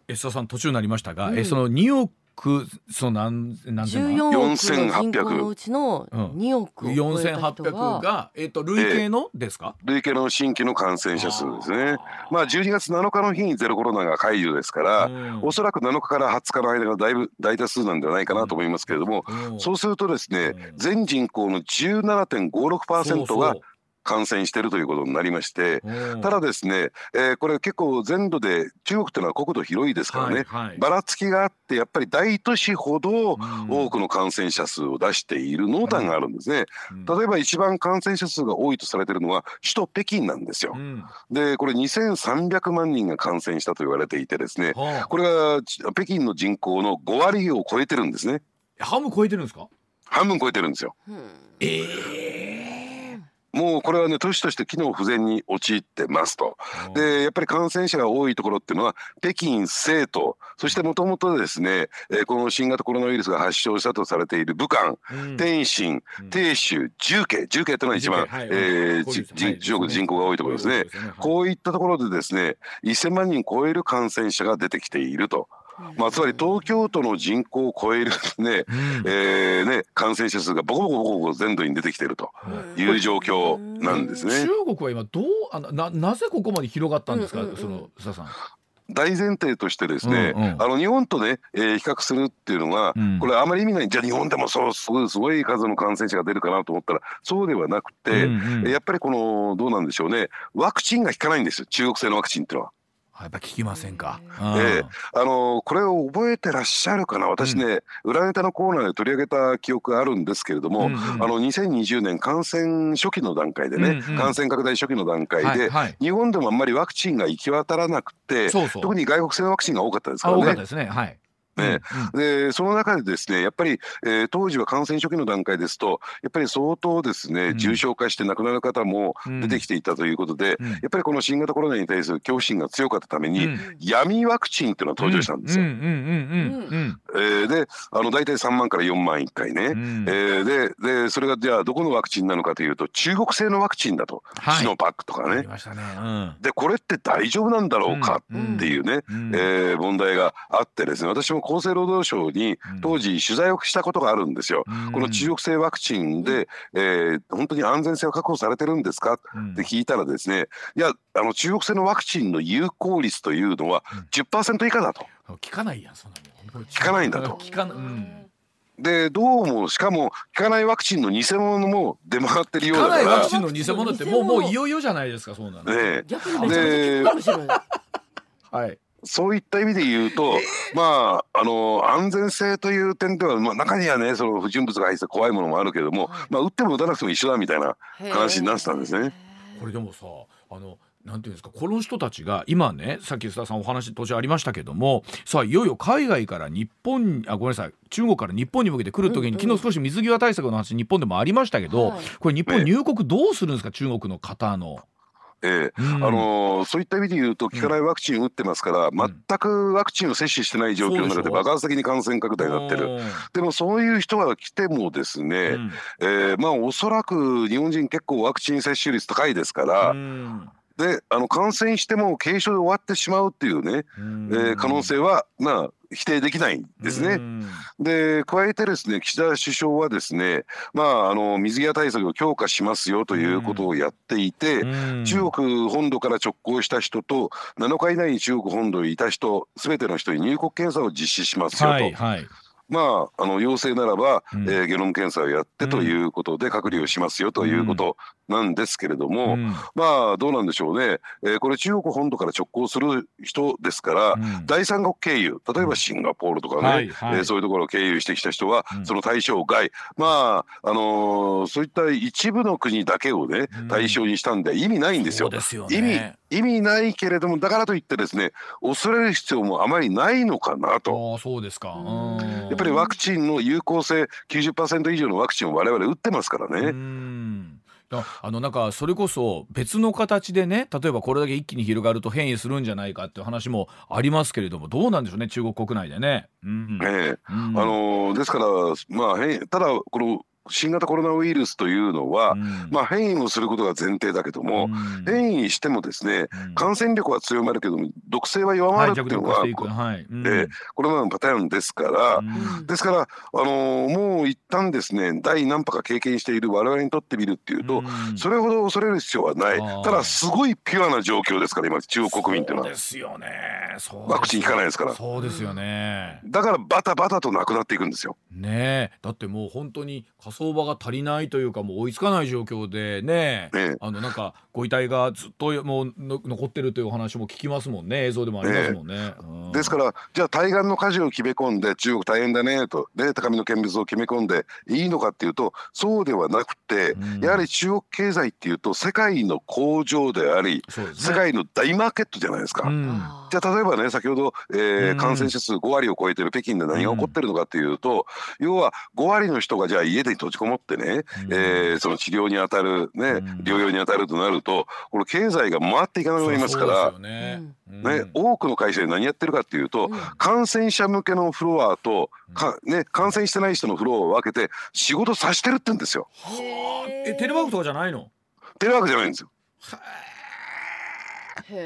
エスタさん途中になりましたが、うん、えその2億くその？何何千万4800のうちの2億を超えた人が、が、えーと、累計のですか、累計の新規の感染者数ですね。まあ12月7日の日にゼロコロナが解除ですから、うん、おそらく7日から20日の間がだいぶ大多数なんではないかなと思いますけれども、うん、そうするとですね、全人口の17.56%が感染しているということになりましてただですね、えー、これ結構全土で中国というのは国土広いですからね、はいはい、ばらつきがあってやっぱり大都市ほど多くの感染者数を出している濃淡があるんですね、例えば一番感染者数が多いとされているのは首都北京なんですよ、うん、でこれ2300万人が感染したと言われていてですね、これが北京の人口の5割を超えてるんですね。半分超えてるんですか？半分超えてるんですよ。ええーもうこれはね都市として機能不全に陥ってますと。でやっぱり感染者が多いところっていうのは北京西都そしてもともとですね、えー、この新型コロナウイルスが発症したとされている武漢、うん、天津、鄭州重慶。重慶というのは一番、はい、えー、中国人口が多いところですね。こういったところでですね1000万人超える感染者が出てきていると。まあ、つまり東京都の人口を超えるですね,、えー、ね感染者数がボコボコボコボコ全土に出てきているとい。う状況なんですね。中国は今どうあななぜここまで広がったんですか、その佐さん。大前提としてですね、うんうん、あの日本とね、えー、比較するっていうのは、うん、これあまり意味ない。じゃあ日本でもそうすごいすごい数の感染者が出るかなと思ったらそうではなくて、うんうん、やっぱりこのどうなんでしょうね。ワクチンが効かないんですよ。中国製のワクチンっていうのは。やっぱ聞きませんか？ええ。あのこれを覚えてらっしゃるかな？私ね、うん、裏ネタのコーナーで取り上げた記憶があるんですけれども、うんうん、あの2020年感染初期の段階でね、うんうん、感染拡大初期の段階で、はいはい、日本でもあんまりワクチンが行き渡らなくて特に外国製のワクチンが多かったですからね。多かったですね。はいね、うん、でその中でですねやっぱり、えー、当時は感染初期の段階ですとやっぱり相当ですね、うん、重症化して亡くなる方も出てきていたということで、うん、やっぱりこの新型コロナに対する恐怖心が強かったために、闇ワクチンっていうのが登場したんですよ。であの大体3万から4万1回ね、うん、えー、ででそれがじゃあどこのワクチンなのかというと中国製のワクチンだと、はい、シノパックとかね。ね。でこれって大丈夫なんだろうかっていうね、うん、えー、問題があってですね私も厚生労働省に当時取材をしたことがあるんですよ。うん、この中国製ワクチンで、えー、本当に安全性は確保されてるんですか？って聞いたらですねいやあの中国製のワクチンの有効率というのは10%以下だと。効かないやんそんな効かないんだと。効かなうんでどうもしかも効かないワクチンの偽物も出回ってるようだから。効かないワクチンの偽物ってもうもういよいよじゃないですかそうなの。ね、で、はい。そういった意味で言うと、まああの安全性という点では、まあ、中にはねその不純物が入って怖いものもあるけれども、まあ、打っても打たなくても一緒だみたいな話になってたんですね。これでもさあのなんていうんですかこの人たちが今ねさっき須田さんお話途中ありましたけどもさあいよいよ海外から日本あごめんなさい中国から日本に向けて来る時に、昨日少し水際対策の話日本でもありましたけど、これ日本入国どうするんですか、中国の方の。えー、うん、あのー、そういった意味で言うと効かないワクチン打ってますから、うん、全くワクチンを接種してない状況の中で爆発的に感染拡大になってる。でもそういう人が来てもですね、うん、えー、まあおそらく日本人結構ワクチン接種率高いですから、うん。であの感染しても軽症で終わってしまうっていうね、えー、可能性はまあ否定できないんですね。で加えてですね岸田首相はですねまああの水際対策を強化しますよということをやっていて中国本土から直行した人と7日以内に中国本土にいた人すべての人に入国検査を実施しますよと。はいはいまあ、あの陽性ならば、うん、えー、ゲノム検査をやってということで隔離をしますよということなんですけれども、うん、まあどうなんでしょうね、えー、これ中国本土から直行する人ですから、うん、第三国経由例えばシンガポールとかね、はいはい、えー、そういうところを経由してきた人は、その対象外。まああのー、そういった一部の国だけをね対象にしたんで意味ないんですよ。すよね、意味意味ないけれどもだからといってですね恐れる必要もあまりないのかなと。あそうですか。やっぱりワクチンの有効性90%以上のワクチンを我々打ってますからね。あのなんかそれこそ別の形でね例えばこれだけ一気に広がると変異するんじゃないかっていう話もありますけれどもどうなんでしょうね中国国内でね。うん、ええ、うん、あのですからまあ変ただこの新型コロナウイルスというのは、うん、まあ変異をすることが前提だけども、うん、変異してもですね、うん、感染力は強まるけども毒性は弱まるっていうのが、はいはい。えコロナのパターンですから、ですから、あのー、もう一旦ですね第何波か経験している我々にとってみるっていうと、それほど恐れる必要はない。ただすごいピュアな状況ですから今中国国民っていうのは。ですよね。ワクチン効かないですから。そうですよね。だからバタバタとなくなっていくんですよ。ねだってもう本当に火相場が足りないというかもう追いつかない状況でね、ねあのなんかご遺体がずっともうの残ってるというお話も聞きますもんね。映像でもありますもんね。うん。ですからじゃあ対岸の火事を決め込んで中国大変だねとで高みの見物を決め込んでいいのかっていうとそうではなくて、うん。やはり中国経済っていうと世界の工場でありね。世界の大マーケットじゃないですか。うん。じゃあ例えばね先ほど、えーうん。感染者数5割を超えてる北京で何が起こってるのかっていうと、要は5割の人がじゃあ家で閉じこもってね、うん。えーその治療に当たるね、うん。療養に当たるとなるとこの経済が回っていかなくなりますからね。うん。ね、多くの会社で何やってるかっていうと、うん。感染者向けのフロアとか、ね、感染してない人のフロアを分けて仕事させてるって言うんですよ。えテレワークとかじゃないの？テレワークじゃないんですよ。だから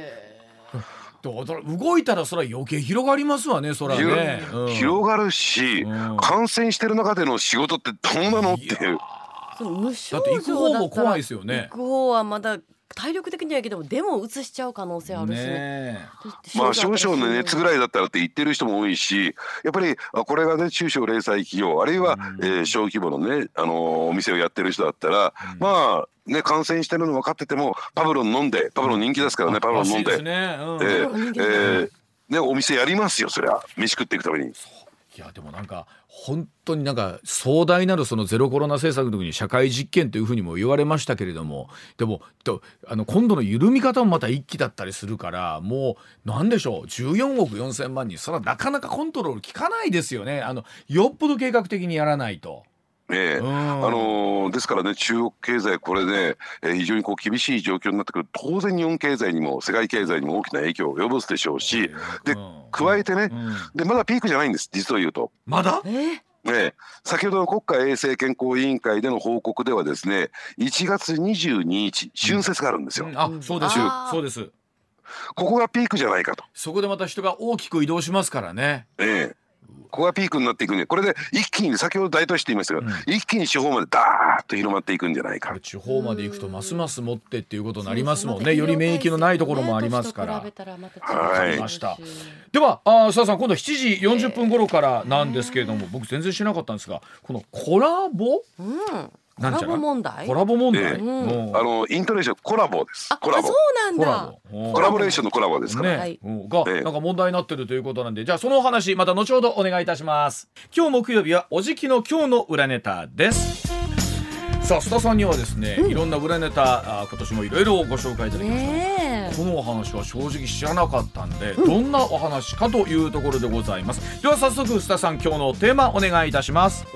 動いたらそれは余計広がりますわねそらね、うん。広がるし、うん。感染してる中での仕事ってどんなのっていう。無症だって行く方状だったらも怖いですよね。行く方はまだ体力的にはいいけどもでも移しちゃう可能性あるしね。ねまあ少々の熱ぐらい。いだったらって言ってる人も多いしやっぱりあこれがね中小零細企業あるいは、うん。えー小規模のね、あのーお店をやってる人だったら、うん。まあね感染してるの分かっててもパブロン飲んでパブロン人気ですからねパブロン飲んで。ええーね、お店やりますよそりゃ。飯食っていくために。いやでもなんか本当になんか壮大なるそのゼロコロナ政策の時に社会実験というふうにも言われましたけれどもでもとあの今度の緩み方もまた一気だったりするからもう何でしょう14億4,000万人それはなかなかコントロール効かないですよねあのよっぽど計画的にやらないと。ねうん。あのーですからね中国経済これね、えー非常にこう厳しい状況になってくる。当然日本経済にも世界経済にも大きな影響を及ぼすでしょうしでうん。加えてねうん。でまだピークじゃないんです実を言うと。まだ？えーねえ、先ほどの国家衛生健康委員会での報告ではですね1月22日春節があるんですよ、うん。あそうです。そうです。ここがピークじゃないかと、そこでまた人が大きく移動しますからね。ええ、ここがピークになっていくんでこれで一気に先ほど大都市って言いましたが、うん。一気に地方までダーッと広まっていくんじゃないか。地方まで行くとますます持ってっていうことになりますもんね。より免疫のないところもありますから。ね年と比べたらまたはい。ましたではあー須田さん今度7時40分頃からなんですけれども僕全然知らなかったんですがこのコラボ？うん。コラボ問題？コラボ問題、うあのイントネーションコラボです。あ、コラボ。あそうなんコラだ。ボコラボレーションのコラボですから、ね、はい。うん。がええ。なんか問題になってるということなんで。じゃあそのお話また後ほどお願いいたします。今日木曜日はおじきの今日の裏ネタです。さあ須田さんにはですね、いろんな裏ネタあ今年もいろいろご紹介いただきました、ねえ。このお話は正直知らなかったんで、どんなお話かというところでございます。では早速須田さん今日のテーマお願いいたします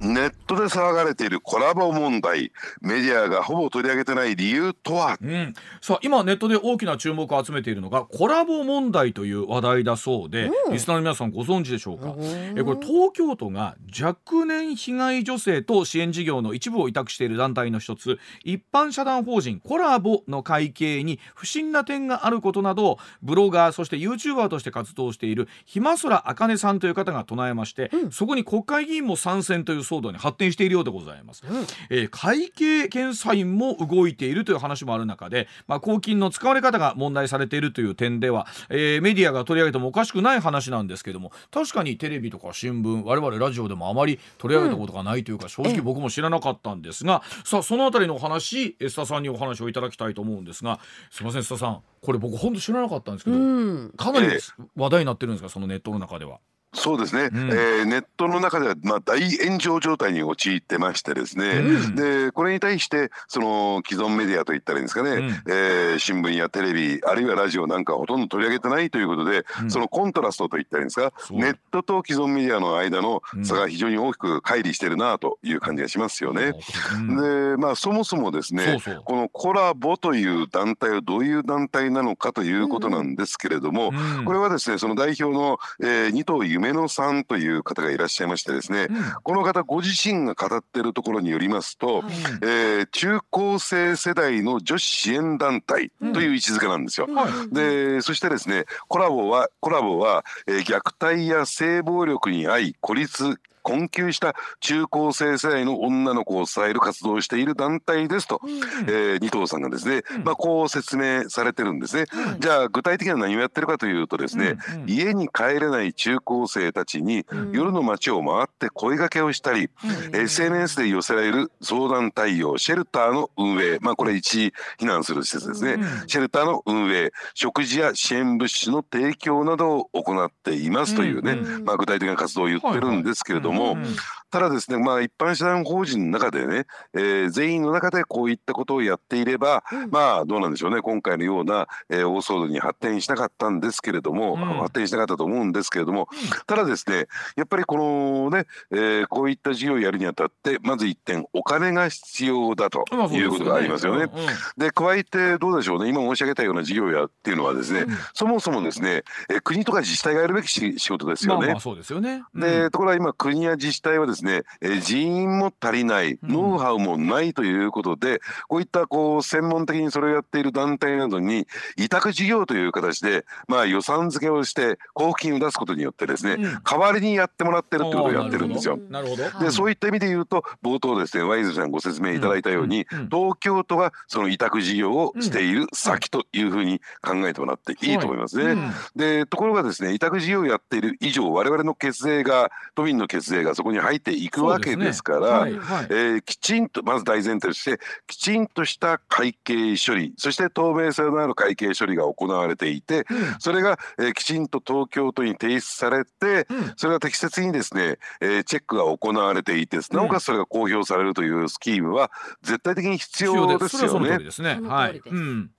ネットで騒がれているコラボ問題。メディアがほぼ取り上げてない理由とは？うん、さあ今ネットで大きな注目を集めているのがコラボ問題という話題だそうで、リスナーの皆さんご存知でしょうか、えこれ東京都が若年被害女性等支援事業の一部を委託している団体の一つ。一般社団法人コラボの会計に不審な点があることなどをブロガーそして YouTuber として活動している暇空あかねさんという方が唱えまして、そこに国会議員も参戦という騒動に発展しているようでございます、えー会計検査員も動いているという話もある中で、まあ、公金の使われ方が問題されているという点では、えーメディアが取り上げてもおかしくない話なんですけども確かにテレビとか新聞我々ラジオでもあまり取り上げたことがないというか、正直僕も知らなかったんですが、さあそのあたりのお話須田さんにお話をいただきたいと思うんですがすいません須田さん。これ僕本当知らなかったんですけうど、ん。かなりええ。話題になってるんですかそのネットの中では。そうですね、うん。えーネットの中では、まあ、大炎上状態に陥ってましてですね、うん。でこれに対してその既存メディアといったらいいんですかね、うん。えー新聞やテレビあるいはラジオなんかはほとんど取り上げてないということで、うん。そのコントラストといったらいいんですか？ネットと既存メディアの間のうん。差が非常に大きく乖離してるなという感じがしますよね。うん。でまあそもそもですねこのコラボという団体はどういう団体なのかということなんですけれども、うん。これはですねその代表の、えー、二藤夢乃さんという方がいらっしゃいましてですね、うん。この方ご自身が語っているところによりますと、はい。えー中高生世代の女子支援団体という位置づけなんですよ。はい。でそしてですねコラボはコラボは、えー虐待や性暴力に遭い孤立困窮した中高生世代の女の子を支える活動をしている団体ですと、うん、えー、二藤さんがですね、まあ、こう説明されてるんですね。じゃあ具体的には何をやってるかというとですね、家に帰れない中高生たちに夜の街を回って声掛けをしたり、SNS で寄せられる相談対応シェルターの運営まあこれ一時避難する施設ですね、シェルターの運営食事や支援物資の提供などを行っていますというね、まあ、具体的な活動を言ってるんですけれども、ただですねまあ一般社団法人の中でね、えー、全員の中でこういったことをやっていれば、まあどうなんでしょうね今回のような、えー、大騒動に発展しなかったんですけれども、発展しなかったと思うんですけれども、ただですねやっぱりこのね、えー、こういった事業をやるにあたってまず一点お金が必要だということがありますよね。で加えてどうでしょうね今申し上げたような事業やっていうのはですね、そもそもですね、えー、国とか自治体がやるべき仕事ですよね。そうですよね。でところが今国や自治体はですね、えー、人員も足りない、ノウハウもないということで、こういったこう専門的にそれをやっている団体などに委託事業という形で、まあ、予算付けをして交付金を出すことによってですね、うん、代わりにやってもらってるってことをやってるんですよ。なるほど。でそういった意味で言うと冒頭ですねワイズさんご説明いただいたように、うんうん、東京都がその委託事業をしている先というふうに考えてもらっていいと思いますね。でところがですね委託事業をやっている以上我々の血税が都民の血税がそこに入っていくわけですから、はいはい、えー、きちんとまず大前提としてきちんとした会計処理そして透明性のある会計処理が行われていて、うん、それが、えー、きちんと東京都に提出されて、うん、それが適切にですね、えー、チェックが行われていてなおかつそれが公表されるというスキームは絶対的に必要ですよね。はい、うん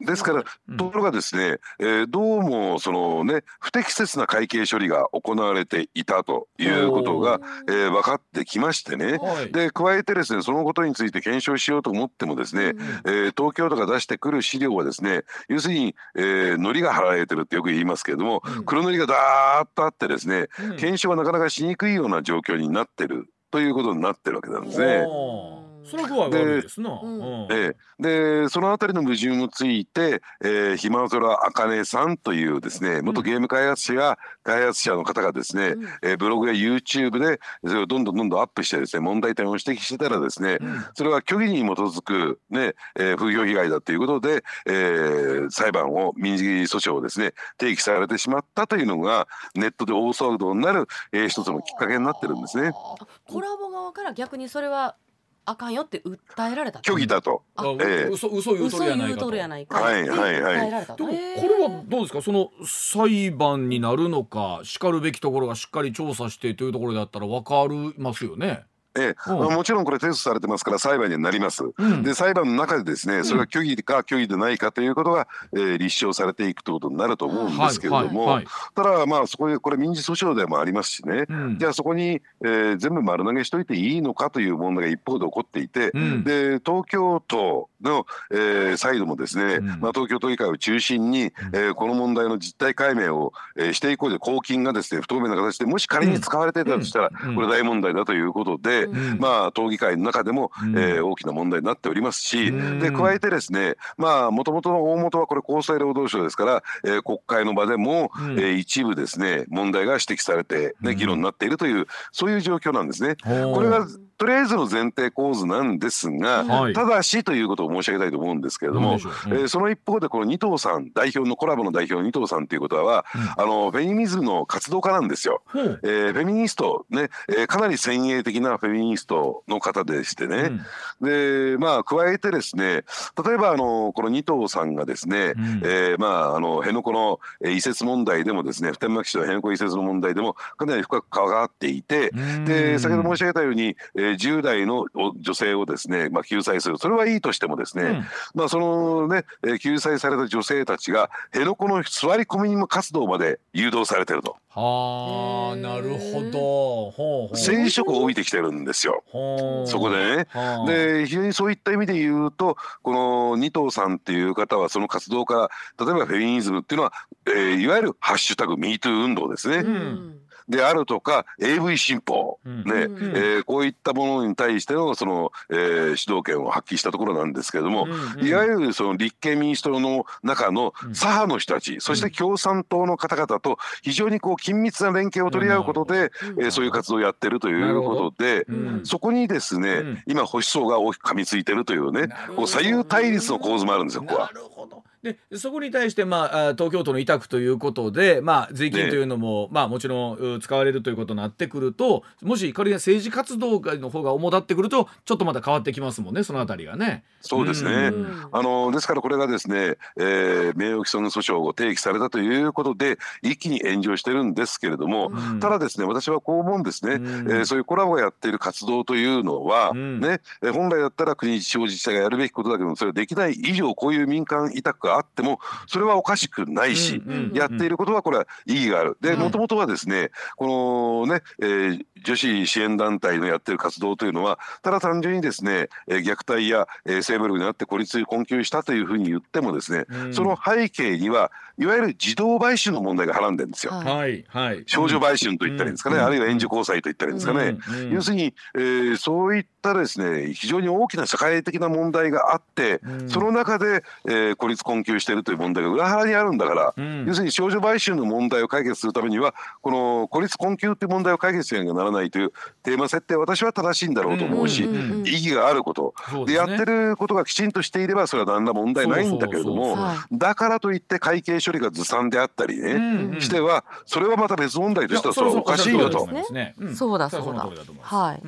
ですから、ところがですね、えー、どうもそのね不適切な会計処理が行われていたということが、えー、分かってきましてね、はい、で加えてですねそのことについて検証しようと思ってもですね、うん、えー、東京都が出してくる資料はですね要するに、えー、糊が貼られてるってよく言いますけれども、うん、黒塗りがダーッとあってですね、うん、検証がなかなかしにくいような状況になってるということになってるわけなんですね。その具合悪いですな。ででそのあたりの矛盾について、えー、ひまぞらあかねさんというですね元ゲーム開発者や開発者の方がですね、うん、えー、ブログや YouTube でそれをどんどんどんどんアップしてですね問題点を指摘してたらですね、うん、それは虚偽に基づくね、えー、風評被害だということで、えー、裁判を民事訴訟をですね提起されてしまったというのがネットで大騒動になる、えー、一つのきっかけになってるんですね。コラボ側から逆にそれはあかんよって訴えられた虚偽だと。ええ、嘘嘘言うとるやないかと。はいはいはい。でもこれはどうですか？その裁判になるのかしかるべきところがしっかり調査してというところだったらわかりますよね。ええ、もちろんこれ提出されてますから裁判になります。うん、で裁判の中でですねそれが虚偽か虚偽でないかということが、えー、立証されていくということになると思うんですけれども、ただまあそこでこれ民事訴訟でもありますしね、うん、じゃあそこに、えー、全部丸投げしといていいのかという問題が一方で起こっていて、うん、で東京都の、えー、サイドもですね、まあ、東京都議会を中心に、えー、この問題の実態解明を、えー、していこうで公金がですね不透明な形でもし仮に使われていたとしたら、これ大問題だということで、まあ討議会の中でも、うん、えー、大きな問題になっておりますし、で加えてですねまあもともとの大元はこれ厚生労働省ですから、えー、国会の場でも、うん、えー、一部ですね問題が指摘されて、ね、議論になっているというそういう状況なんですね。これがとりあえずの前提構図なんですが、はい、ただしということを申し上げたいと思うんですけれども、うん、えー、その一方でこの二藤さん代表のコラボの代表の二藤さんということは、うん、あのフェミニズムの活動家なんですよ。う。ん、えー、フェミニストね、えー、かなり先鋭的なフェミニストの方でしてね、でまあ加えてですね例えばあのこの二藤さんがですね、うん、えー、まああの辺野古の移設問題でもですね普天間基地の辺野古移設の問題でもかなり深く関わっていて、で先ほど申し上げたように、えー、10代の女性をですね、まあ、救済するそれはいいとしてもですね、うん、まあそのね救済された女性たちが辺野古の座り込みに活動まで誘導されてると。はあなるほど。染色を帯びてきてるんですよ。そこでね。で非常にそういった意味で言うとこの二藤さんっていう方はその活動から例えばフェミニズムっていうのは、えー、いわゆる「ハッシュタグミートゥー運動」ですね。うんであるとか AV 新法、ね、えー、こういったものに対してのその、えー、主導権を発揮したところなんですけれども、いわゆるその立憲民主党の中の左派の人たち、そして共産党の方々と非常にこう緊密な連携を取り合うことで、えー、そういう活動をやってるということで、そこにですね、今保守層が大きく噛みついてるというねこう左右対立の構図もあるんですよここは。でそこに対して、まあ、東京都の委託ということで、まあ、税金というのも、ね、まあ、もちろん使われるということになってくるともし仮に政治活動の方が主だってくるとちょっとまた変わってきますもんねそのあたりがね。そうですね、うん、あのですからこれがですね、えー、名誉毀損訴訟を提起されたということで一気に炎上してるんですけれども、うん、ただですね私はこう思うんですね、うん、えー、そういうコラボがやっている活動というのは、ね本来だったら国地方自治体がやるべきことだけどそれはできない以上こういう民間委託があってもそれはおかしくないし、やっていることはこれは意義がある。でもとはですねこのね、えー、女子支援団体のやってる活動というのはただ単純にですね、えー、虐待や、えー、性暴力になって孤立困窮したというふうに言ってもですね、その背景にはいわゆる児童売春の問題がはらんでるんですよ。はい。はい、少女売春と言ったらいいんですかね、あるいは援助交際と言ったらいいんですかね。要するに、えー、そういったですね非常に大きな社会的な問題があって、その中で、えー、孤立困窮しているという問題が裏腹にあるんだから、要するに少女売春の問題を解決するためにはこの孤立困窮っていう問題を解決しなきゃならないというテーマ設定私は正しいんだろうと思うし、意義があること、でやってることがきちんとしていればそれは何ら問題ないんだけれどもだからといって会計処理がずさんであったりね、してはそれはまた別問題としてはそれはおかしいよと。そうだそうだ。はい。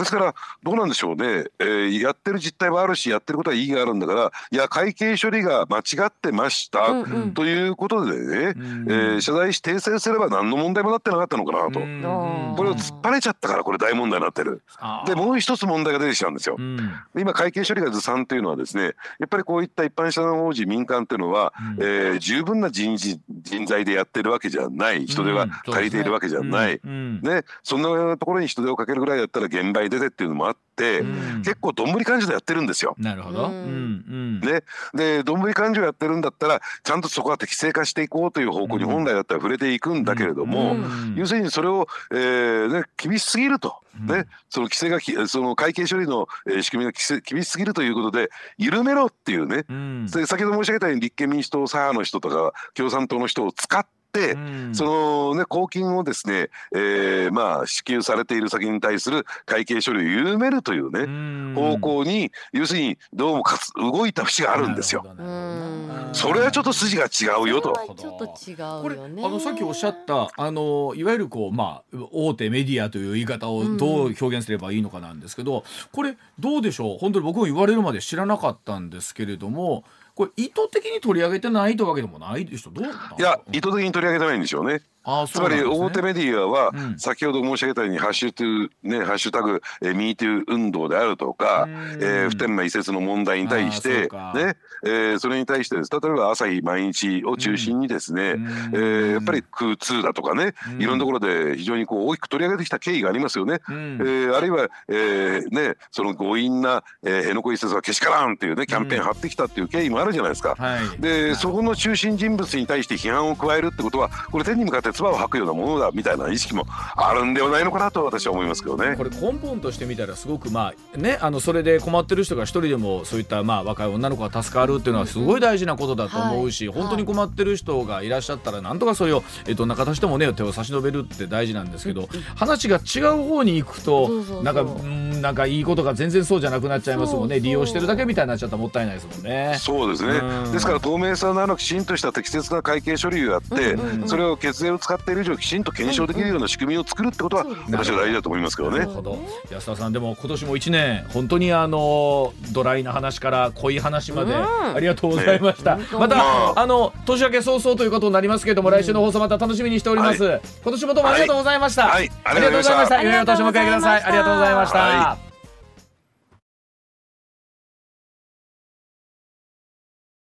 ですからどうなんでしょうね、えー、やってる実態はあるしやってることは意義があるんだからいや会計処理が間違ってました、うんうん、ということでね、うん、えー、謝罪し訂正すれば何の問題もなってなかったのかなと、これを突っ張れちゃったからこれ大問題になってる。でもう一つ問題が出てきちゃうんですよ、うん、今会計処理がずさんというのはですねやっぱりこういった一般社団法人民間っていうのは、うん、えー、十分な人事人材でやってるわけじゃない。人手が足りているわけじゃない、ねそんなところに人手をかけるぐらいだったら現場に出てっていうのもあって、うん、結構どんぶり勘定でやってるんですよ。なるほど。ね、でどんぶり勘定やってるんだったらちゃんとそこは適正化していこうという方向に本来だったら触れていくんだけれども、要するにそれを、えーね、厳しすぎると。ね、その規制がその会計処理の仕組みが厳しすぎるということで緩めろっていうね、うん、先ほど申し上げたように立憲民主党左派の人とか共産党の人を使って、うん、そのね公金をですね、えー、まあ支給されている先に対する会計処理を緩めるというね、うん、方向に要するにどうもかつ動いた節があるんですよ。それはちょっと筋が違うよと。ちょっと違うよね。あのさっきおっしゃったあのいわゆるこうまあ大手メディアという言い方をどう表現すればいいのかなんですけど、これどうでしょう？本当に僕も言われるまで知らなかったんですけれども。これ意図的に取り上げてないというわけでもないでしょどういや意図的に取り上げてないんでしょうね。つまり大手メディアは先ほど申し上げたように「ハッシュトゥねハッシュタグえミートゥー運動であるとか、えー、普天間移設の問題に対してね、えー、それに対してです。例えば朝日毎日を中心にですね、えー、やっぱり空通だとかねいろんなところで非常にこう大きく取り上げてきた経緯がありますよね。えー、あるいは、えー、ねその強引な、えー、辺野古移設はけしからんっていうねキャンペーン張ってきたっていう経緯もあるじゃないですか。でそこの中心人物に対して批判を加えるってことはこれ天に向かって唾を吐くようなものだみたいな意識もあるんではないのかなと私は思いますけどね。これ根本としてみたらすごくまあねあのそれで困ってる人が一人でもそういったまあ若い女の子が助かるっていうのはすごい大事なことだと思うし、本当に困ってる人がいらっしゃったらなんとかそれをえどんな形でもね手を差し伸べるって大事なんですけど、話が違う方に行くとなんかうんなんかいいことが全然そうじゃなくなっちゃいますもんね利用してるだけみたいになっちゃったらもったいないですもんね。そうですね、ですから透明さのあるきちんとした適切な会計処理をやって、それを血税を使っている以上きちんと検証できるような仕組みを作るってことは私は大事だと思いますけどね。ど安田さんでも今年も1年本当にあのドライな話から濃い話までありがとうございました。ね、また、まあ、あの年明け早々ということになりますけれども来週の放送また楽しみにしております。はい、今年もどうもありがとうございました。はい、ありがとうございました。いろいろ年もください。ありがとうございました。